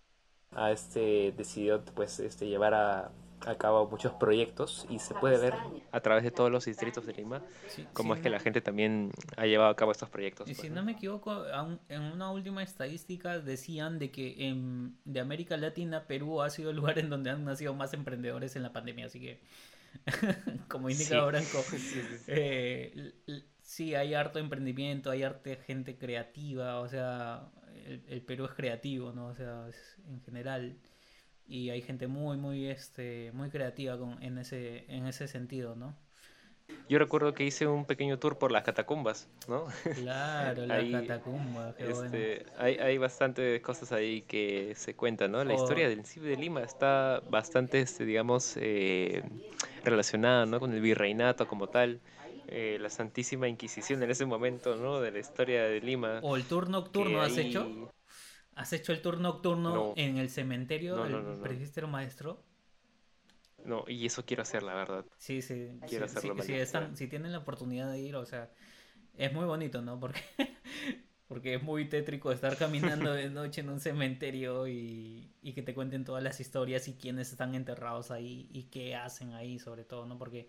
ha, este, decidido, pues, este, llevar a, a cabo muchos proyectos y se puede ver a través de todos los distritos de Lima sí, cómo sí, es que no- la gente también ha llevado a cabo estos proyectos. Y pues, si ¿no? no me equivoco, en una última estadística decían de que en, de América Latina, Perú ha sido el lugar en donde han nacido más emprendedores en la pandemia, así que, como indica Sí. Branco, Sí, sí, sí. eh, sí hay harto emprendimiento, hay arte gente creativa, o sea, el, el Perú es creativo, ¿no? O sea, es- en general, y hay gente muy, muy, este, muy creativa con, en ese, en ese sentido, ¿no? Yo recuerdo que hice un pequeño tour por las catacumbas, ¿no? Claro, la Ahí, catacumba, qué bueno. Este, hay, hay bastantes cosas ahí que se cuentan, ¿no? La O- historia del CIB de Lima está bastante, este, digamos, eh, relacionada, ¿no? Con el virreinato como tal, eh, la Santísima Inquisición en ese momento, ¿no? De la historia de Lima. ¿O el tour nocturno has hecho? ¿Has hecho el tour nocturno No. en el cementerio No, del no, presbítero maestro? No, y eso quiero hacer, la verdad. Sí, sí. Quiero sí, hacerlo sí, si, están, si tienen la oportunidad de ir, o sea, es muy bonito, ¿no? Porque, porque es muy tétrico estar caminando de noche en un cementerio y, y que te cuenten todas las historias y quiénes están enterrados ahí y qué hacen ahí, sobre todo, ¿no? Porque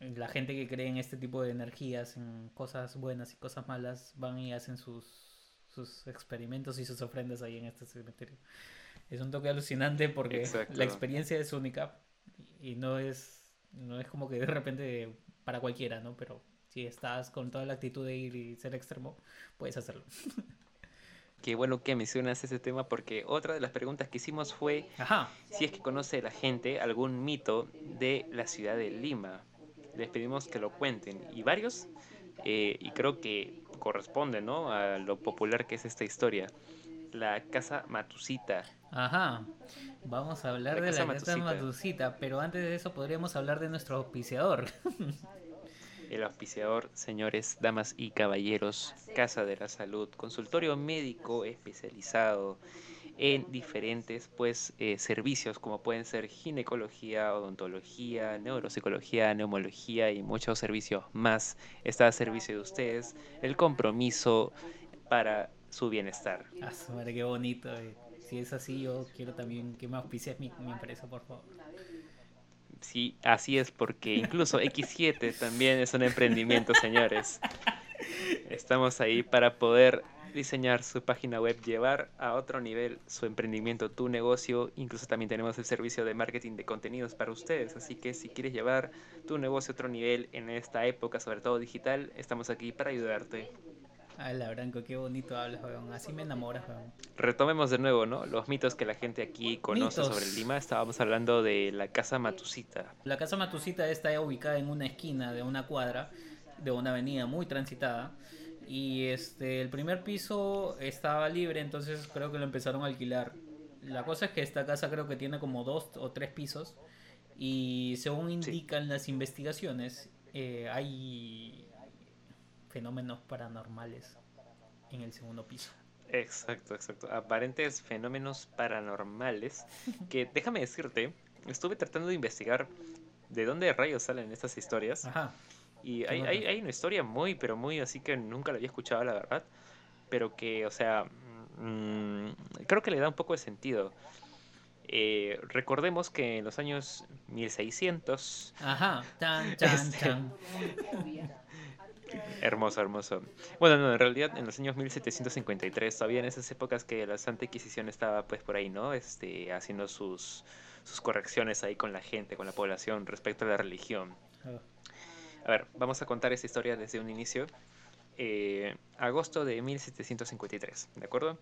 la gente que cree en este tipo de energías, en cosas buenas y cosas malas, van y hacen sus, sus experimentos y sus ofrendas ahí en este cementerio. Es un toque alucinante porque Exacto. la experiencia es única y no es, no es como que de repente para cualquiera, ¿no? Pero si estás con toda la actitud de ir y ser extremo, puedes hacerlo. Qué bueno que mencionas ese tema porque otra de las preguntas que hicimos fue Ajá. si es que conoce la gente algún mito de la ciudad de Lima. Les pedimos que lo cuenten. Y varios, eh, y creo que corresponde ¿no? a lo popular que es esta historia. La casa Matusita. Ajá. Vamos a hablar La de casa la casa. Matusita, pero antes de eso podríamos hablar de nuestro auspiciador. El auspiciador, señores, damas y caballeros, Casa de la Salud, consultorio médico especializado en diferentes pues eh, servicios como pueden ser ginecología, odontología, neuropsicología, neumología y muchos servicios más. Está a servicio de ustedes el compromiso para su bienestar. Ah, madre, qué bonito. eh. Si es así, yo quiero también que me auspicies mi, mi empresa, por favor. Sí, así es porque incluso X7 también es un emprendimiento, señores. Estamos ahí para poder diseñar su página web, llevar a otro nivel su emprendimiento, tu negocio. Incluso también tenemos el servicio de marketing de contenidos para ustedes. Así que si quieres llevar tu negocio a otro nivel en esta época, sobre todo digital, estamos aquí para ayudarte. Ay, la Branco, qué bonito hablas, weón. Así me enamoras, weón. Retomemos de nuevo, ¿no? Los mitos que la gente aquí conoce Mitos. sobre Lima. Estábamos hablando de la casa Matusita. La casa Matusita está ubicada en una esquina de una cuadra, de una avenida muy transitada. Y este, el primer piso estaba libre, entonces creo que lo empezaron a alquilar. La cosa es que esta casa creo que tiene como dos o tres pisos. Y según indican las investigaciones, eh, hay fenómenos paranormales en el segundo piso. Exacto, exacto. Aparentes fenómenos paranormales que, déjame decirte, estuve tratando de investigar de dónde rayos salen estas historias Ajá. Y ¿Qué hay, hay, hay una historia muy, pero muy así que nunca la había escuchado, la verdad. Pero que, o sea, mm, creo que le da un poco de sentido. Eh, recordemos que en los años 1600 Ajá, tan, tan, Este, tan. Hermoso, hermoso. Bueno, no, en realidad en los años 1753, todavía en esas épocas que la Santa Inquisición estaba pues por ahí, ¿no? Este, haciendo sus, sus correcciones ahí con la gente, con la población respecto a la religión. Ah, A ver, vamos a contar esta historia desde un inicio. Eh, agosto de 1753, ¿de acuerdo?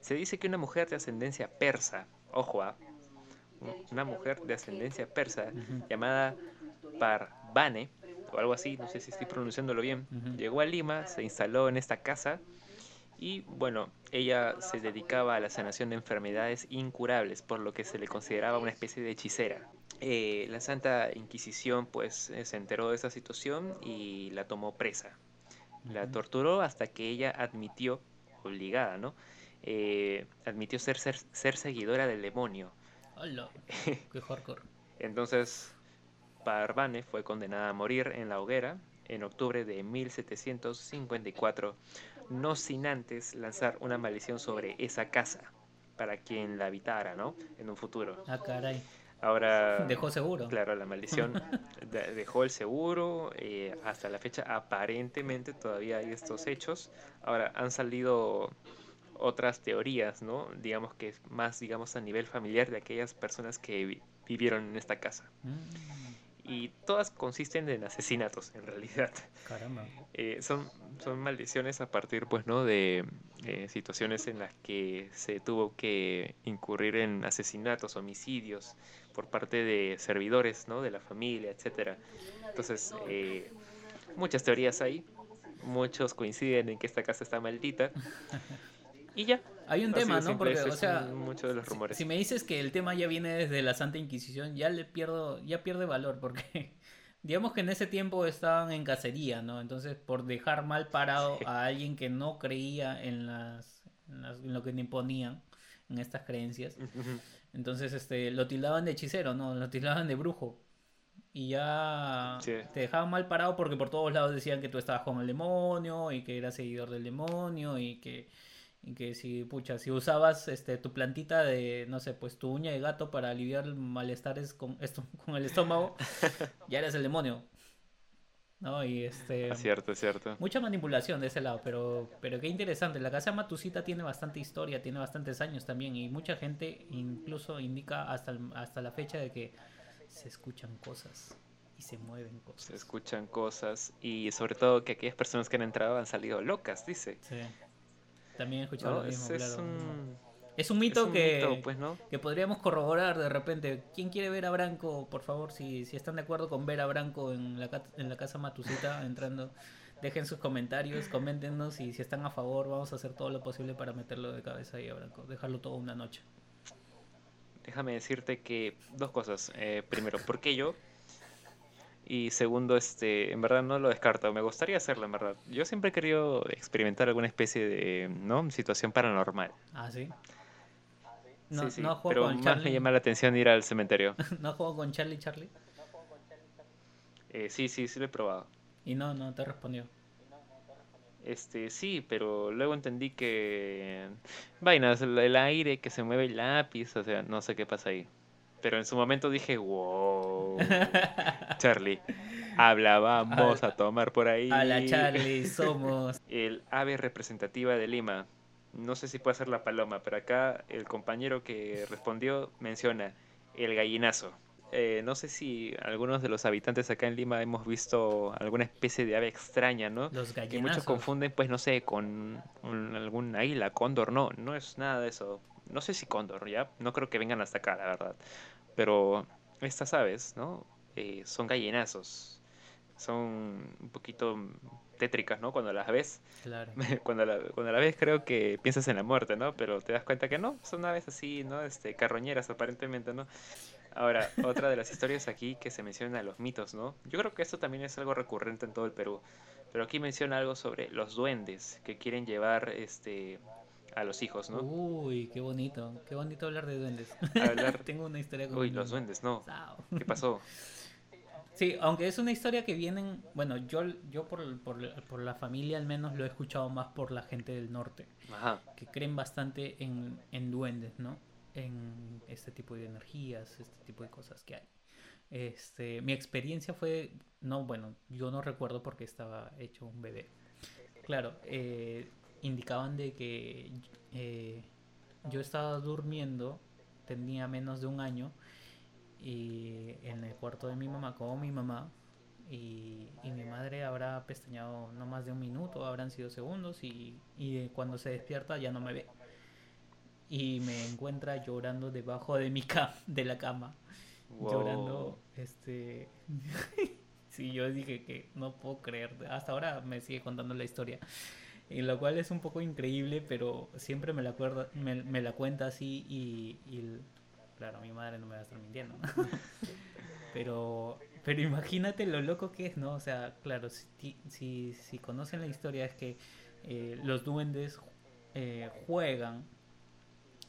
Se dice que una mujer de ascendencia persa, ojo, ah, una mujer de ascendencia persa llamada Parvane, o algo así, no sé si estoy pronunciándolo bien, llegó a Lima, se instaló en esta casa y bueno, ella se dedicaba a la sanación de enfermedades incurables, por lo que se le consideraba una especie de hechicera. Eh, la Santa Inquisición pues eh, se enteró de esa situación y la tomó presa. La torturó hasta que ella admitió, obligada, ¿no? Eh, admitió ser, ser, ser seguidora del demonio. Hola, qué hardcore. Entonces, Parvane fue condenada a morir en la hoguera en octubre de 1754, no sin antes lanzar una maldición sobre esa casa para quien la habitara, ¿no? En un futuro. Ah, caray. Ahora, Dejó seguro. claro, la maldición de- dejó el seguro. eh, hasta la fecha, aparentemente todavía hay estos hechos. Ahora, han salido otras teorías, ¿no? Digamos que más, digamos, a nivel familiar de aquellas personas que vi- vivieron en esta casa. Mm, Y todas consisten en asesinatos, en realidad. caramba. Eh, son, son maldiciones a partir, pues, ¿no? De eh, situaciones en las que se tuvo que incurrir en asesinatos, homicidios por parte de servidores, ¿no? De la familia, etcétera. Entonces, eh, muchas teorías hay. Muchos coinciden en que esta casa está maldita. Y ya. Hay un así tema, ¿no? Porque, o sea, muchos de los si- rumores. Si, me dices que el tema ya viene desde la Santa Inquisición, ya le pierdo, ya pierde valor, porque digamos que en ese tiempo estaban en cacería, ¿no? Entonces, por dejar mal parado Sí. a alguien que no creía en las, en las- en lo que imponían, en estas creencias, entonces este lo tildaban de hechicero, ¿no? Lo tildaban de brujo. Y ya Sí. te dejaban mal parado porque por todos lados decían que tú estabas con el demonio y que eras seguidor del demonio y que, y que si, pucha, si usabas este tu plantita de, no sé, pues tu uña de gato para aliviar malestares con esto, con el estómago, ya eres el demonio. ¿No? Y este Es cierto, es cierto. mucha manipulación de ese lado, pero, pero qué interesante. La casa Matusita tiene bastante historia, tiene bastantes años también, y mucha gente incluso indica hasta, hasta la fecha de que se escuchan cosas y se mueven Se cosas. escuchan cosas y sobre todo que aquellas personas que han entrado han salido locas, dice. Sí. También he escuchado ¿no? lo mismo, Es, es claro. un, Es un es mito un que, mito, pues, ¿no? que podríamos corroborar de repente. ¿Quién quiere ver a Branco? Por favor, si, si están de acuerdo con ver a Branco en la, en la casa Matusita entrando, dejen sus comentarios, coméntenos y si están a favor vamos a hacer todo lo posible para meterlo de cabeza ahí a Branco, dejarlo todo una noche. Déjame decirte que dos cosas. Eh, primero, ¿por qué yo? Y segundo, este, en verdad no lo descarto. Me gustaría hacerlo, en verdad. Yo siempre he querido experimentar alguna especie de, ¿no? Situación paranormal. Ah, sí. No, sí, sí. no juego Pero con más Charlie. me llama la atención ir al cementerio. no juego con Charlie Charlie. Eh, sí, sí, sí lo he probado. Y no, no te respondió. Este, sí, pero luego entendí que vainas, el, aire que se mueve el lápiz, o sea, no sé qué pasa ahí. Pero en su momento dije, wow, Charlie, hablábamos a tomar por ahí. A la Charlie somos. El ave representativa de Lima. No sé si puede ser la paloma, pero acá el compañero que respondió menciona el gallinazo. Eh, no sé si algunos de los habitantes acá en Lima hemos visto alguna especie de ave extraña, ¿no? Los que muchos gallinazos. confunden, pues no sé, con un- algún águila, cóndor, no, no es nada de eso. No sé si cóndor, ya, no creo que vengan hasta acá, la verdad. Pero estas aves, ¿no? Eh, son gallinazos, son un poquito tétricas, ¿no? Cuando las ves, Claro. cuando la, cuando la ves creo que piensas en la muerte, ¿no? Pero te das cuenta que no, son aves así, ¿no? Este, carroñeras aparentemente, ¿no? Ahora, otra de las historias aquí que se menciona los mitos, ¿no? Yo creo que esto también es algo recurrente en todo el Perú. Pero aquí menciona algo sobre los duendes que quieren llevar este a los hijos, ¿no? Uy, qué bonito. Qué bonito hablar de duendes. Hablar- Tengo una historia con Uy, los duendes, no. Sao. ¿Qué pasó? Sí, aunque es una historia que vienen, bueno, yo, yo por, por, por, la familia al menos lo he escuchado más por la gente del norte, Ajá. que creen bastante en, en duendes, ¿no? En este tipo de energías, este tipo de cosas que hay. Este, mi experiencia fue, no, bueno, yo no recuerdo porque estaba hecho un bebé. Claro, eh, indicaban de que eh, yo estaba durmiendo, tenía menos de un año, y en el cuarto de mi mamá, como mi mamá, y, y, mi madre habrá pestañado no más de un minuto, habrán sido segundos, y, y cuando se despierta ya no me ve. Y me encuentra llorando debajo de mi cama, de la cama. Wow. Llorando, este... sí, yo dije que no puedo creer. Hasta ahora me sigue contando la historia. Y lo cual es un poco increíble, pero siempre me la, acuerdo, me, me la cuenta así y, y claro, mi madre no me va a estar mintiendo. pero, pero imagínate lo loco que es, ¿no? O sea, claro, si, si, si conocen la historia es que eh, los duendes eh, juegan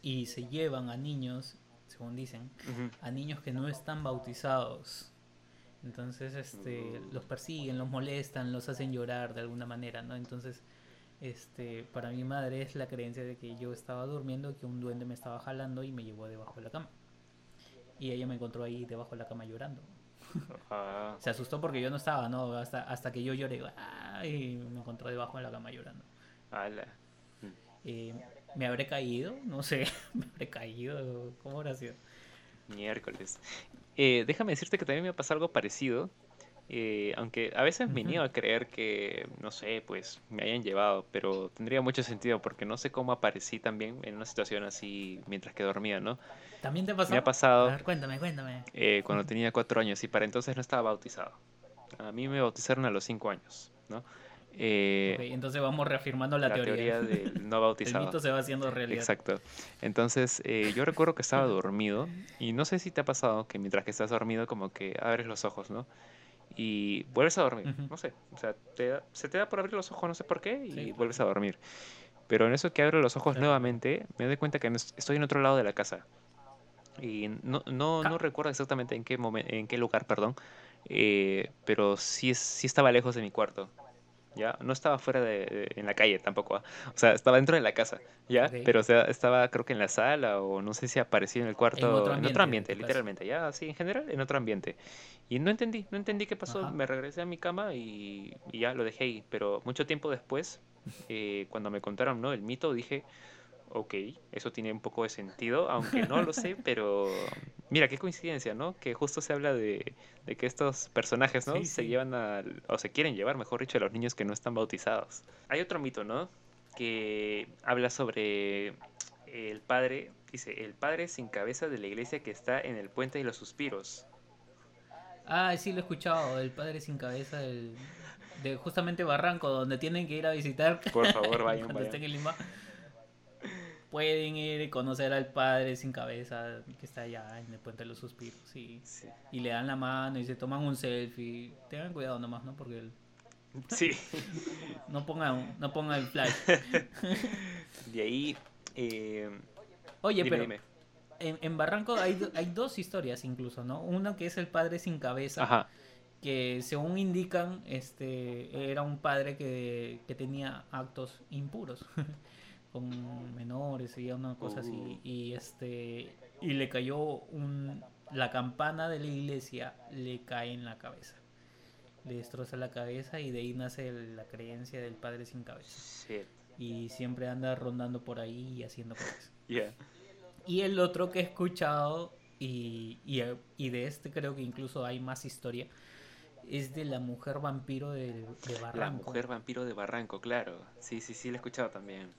y se llevan a niños, según dicen, Uh -huh. a niños que no están bautizados. Entonces, este, Mm. los persiguen, los molestan, los hacen llorar de alguna manera, ¿no? Entonces, este, para mi madre es la creencia de que yo estaba durmiendo, que un duende me estaba jalando y me llevó debajo de la cama. Y ella me encontró ahí debajo de la cama llorando. Ah, Se asustó porque yo no estaba, ¿no? Hasta, hasta que yo lloré, ¡ah! y me encontró debajo de la cama llorando. ala. Eh, ¿Me habré caído? No sé, ¿me habré caído? ¿Cómo habrá sido? Miércoles. Eh, déjame decirte que también me ha pasado algo parecido. Eh, aunque a veces me niego a creer que, no sé, pues me hayan llevado, pero tendría mucho sentido porque no sé cómo aparecí también en una situación así mientras que dormía, ¿no? ¿También te pasó? Me ha pasado A ver, cuéntame, cuéntame. eh, cuando tenía cuatro años y para entonces no estaba bautizado. A mí me bautizaron a los cinco años, ¿no? Eh, Ok, entonces vamos reafirmando la, la teoría. teoría del no El bautizado. mito se va haciendo realidad. Exacto. Entonces, eh, yo recuerdo que estaba dormido y no sé si te ha pasado que mientras que estás dormido como que abres los ojos, ¿no? Y vuelves a dormir, no sé, o sea, te da- se te da por abrir los ojos, no sé por qué, y Sí. vuelves a dormir. Pero en eso que abro los ojos Claro. nuevamente, me doy cuenta que no es- estoy en otro lado de la casa. Y no, no, no Ja. recuerdo exactamente en qué momen- en qué lugar, perdón, eh, pero sí, es- sí estaba lejos de mi cuarto. ¿Ya? No estaba fuera de, de- en la calle tampoco, ¿ah? O sea, estaba dentro de la casa, ¿ya? Pero o sea, estaba creo que en la sala o no sé si apareció en el cuarto, en otro ambiente, en literalmente, ya, así en general, en otro ambiente. Y no entendí, no entendí qué pasó, Ajá. me regresé a mi cama y, y ya lo dejé ahí. Pero mucho tiempo después, eh, cuando me contaron, ¿no? El mito, dije, ok, eso tiene un poco de sentido, aunque no lo sé, pero mira, qué coincidencia, ¿no? Que justo se habla de, de que estos personajes, ¿no? Sí, se sí. llevan a, o se quieren llevar, mejor dicho, a los niños que no están bautizados. Hay otro mito, ¿no? Que habla sobre el padre, dice, el padre sin cabeza de la iglesia que está en el puente de los suspiros. Ah, sí, lo he escuchado. El padre sin cabeza del, de justamente Barranco, donde tienen que ir a visitar Por favor, vayan, cuando estén vayan. en Lima. Pueden ir y conocer al padre sin cabeza que está allá en el puente de los suspiros. Sí. Sí. Y le dan la mano y se toman un selfie. Tengan cuidado nomás, ¿no? Porque el- Sí. no pongan, no pongan el flash. De ahí, eh, Oye, dime, pero dime. En, en Barranco hay, hay dos historias incluso, ¿no? Una que es el padre sin cabeza. Ajá. que según indican, este era un padre que, que tenía actos impuros con menores y una cosa así Uh. y este y le cayó un la campana de la iglesia le cae en la cabeza. Le destroza la cabeza y de ahí nace la creencia del padre sin cabeza. Y siempre anda rondando por ahí y haciendo cosas. Yeah. Y el otro que he escuchado, y, y, y de este creo que incluso hay más historia, es de la mujer vampiro de, de La Barranco. mujer vampiro de Barranco, claro. Sí, sí, sí, lo he escuchado también.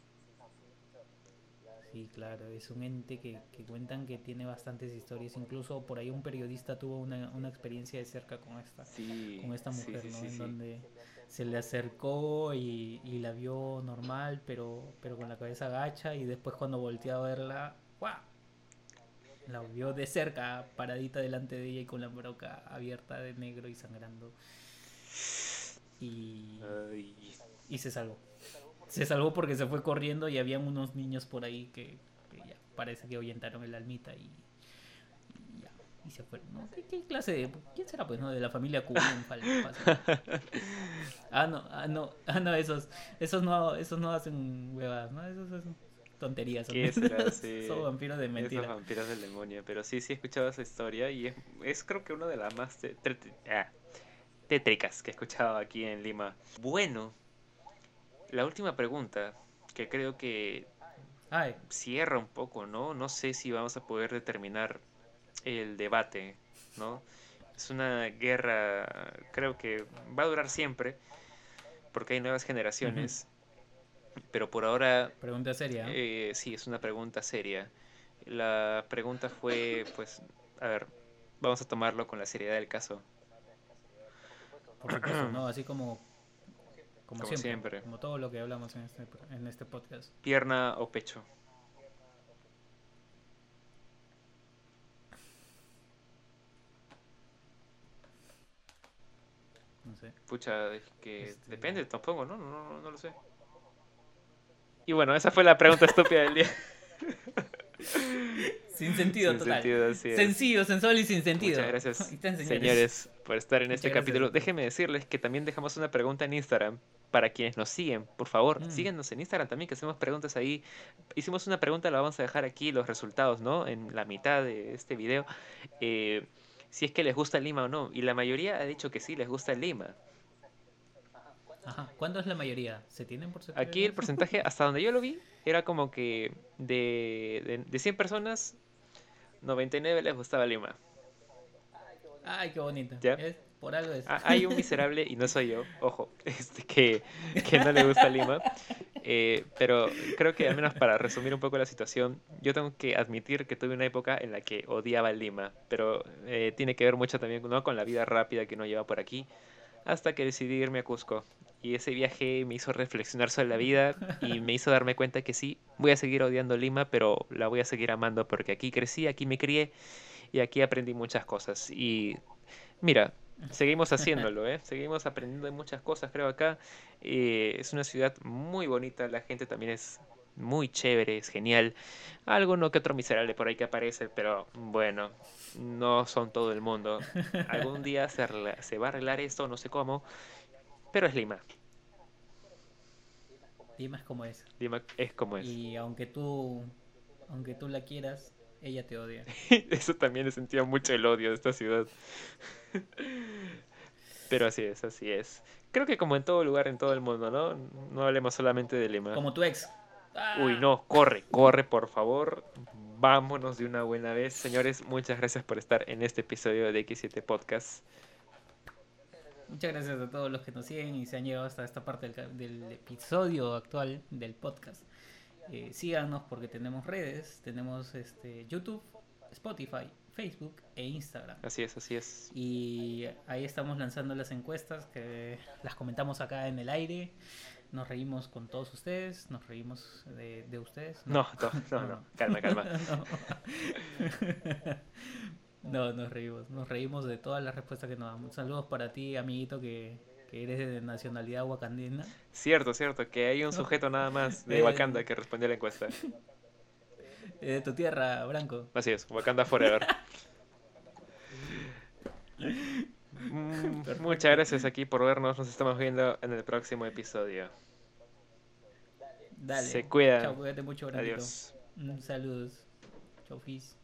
Sí, claro, es un ente que, que cuentan que tiene bastantes historias. Incluso por ahí un periodista tuvo una, una experiencia de cerca con esta, Sí. con esta mujer, sí, ¿no? en donde se le acercó y, y la vio normal, pero, pero con la cabeza agacha y después cuando volteó a verla, ¡guau! La vio de cerca, paradita delante de ella y con la boca abierta de negro y sangrando. Y, y se salvó. Se salvó porque se fue corriendo y habían unos niños por ahí que, que ya parece que ahuyentaron el almita y, y ya. y se fueron. ¿no? ¿Qué, qué clase de.? ¿Quién será, pues, no? De la familia Cubón. ah, no, ah, no, ah, no, esos, esos, no, esos no hacen huevadas, ¿no? Esos, esos tonterías. Son. Sí. son vampiros de mentira. Esos vampiros del demonio. Pero sí, sí he escuchado esa historia y es, es creo que una de las más ah, tétricas que he escuchado aquí en Lima. Bueno, la última pregunta, que creo que Ay, cierra un poco, ¿no? No sé si vamos a poder determinar el debate, ¿no? Es una guerra, creo que va a durar siempre, porque hay nuevas generaciones, pero por ahora pregunta seria. eh, sí, es una pregunta seria. La pregunta fue, pues, a ver, vamos a tomarlo con la seriedad del caso. Por supuesto, ¿no? Así como. Como, Como siempre, siempre. Como todo lo que hablamos en este, en este podcast. ¿Pierna o pecho? No sé. Pucha, es que Este- depende, tampoco, ¿no? No, no, no lo sé. Y bueno, esa fue la pregunta estúpida del día. Sin sentido Sin total. sentido. Sencillo, sensual y sin sentido. Muchas gracias, están, señores. por estar en Muchas este gracias. capítulo. Déjenme decirles que también dejamos una pregunta en Instagram para quienes nos siguen. Por favor, Mm. síguenos en Instagram también, que hacemos preguntas ahí. Hicimos una pregunta, la vamos a dejar aquí, los resultados, ¿no? En la mitad de este video. Eh, si es que les gusta Lima o no. Y la mayoría ha dicho que sí, les gusta Lima. Ajá. ¿Cuánto es la mayoría? ¿Se tienen por Aquí el porcentaje, hasta donde yo lo vi, era como que de, de, de 100 personas, 99 les gustaba Lima. Ay, qué bonito. ¿Ya? Es- por algo. Ah, Hay un miserable, y no soy yo, ojo, este, que, que no le gusta Lima. Eh, pero creo que al menos para resumir un poco la situación, yo tengo que admitir que tuve una época en la que odiaba Lima, pero eh, tiene que ver mucho también ¿no? con la vida rápida que uno lleva por aquí, hasta que decidí irme a Cusco. Y ese viaje me hizo reflexionar sobre la vida y me hizo darme cuenta que sí, voy a seguir odiando Lima, pero la voy a seguir amando porque aquí crecí, aquí me crié y aquí aprendí muchas cosas. Y mira, seguimos haciéndolo, ¿eh? Seguimos aprendiendo de muchas cosas, creo, acá. Eh, es una ciudad muy bonita, la gente también es muy chévere, es genial. Alguno que otro miserable por ahí que aparece, pero bueno, no son todo el mundo. Algún día se, va a arreglar esto, no sé cómo, pero es Lima. Lima es como es. Lima es como es. Y aunque tú, aunque tú la quieras, ella te odia. Eso también he sentido mucho el odio de esta ciudad. Pero así es, así es. Creo que como en todo lugar, en todo el mundo, ¿no? No hablemos solamente de Lima. Como tu ex. Ah, Uy, no, corre, corre, por favor. Vámonos de una buena vez. Señores, muchas gracias por estar en este episodio de X7 Podcast. Muchas gracias a todos los que nos siguen y se han llegado hasta esta parte del, episodio actual del podcast. Eh, síganos porque tenemos redes, tenemos este YouTube, Spotify, Facebook e Instagram. Así es, así es. Y ahí estamos lanzando las encuestas que las comentamos acá en el aire. Nos reímos con todos ustedes, nos reímos de, de ustedes. No, no, no, no. Calma, calma. No, nos reímos. Nos reímos de todas las respuestas que nos damos. Saludos para ti, amiguito, que, que eres de nacionalidad wakandina. Cierto, cierto, que hay un sujeto nada más de Eh, Wakanda que respondió a la encuesta. De tu tierra, Branco. Así es, Wakanda Forever. Mm, Muchas gracias aquí por vernos. Nos estamos viendo en el próximo episodio. Dale. Se cuidan. Chao, cuídate mucho, Branquito. Adiós. Mm, Saludos. Chau, Fis.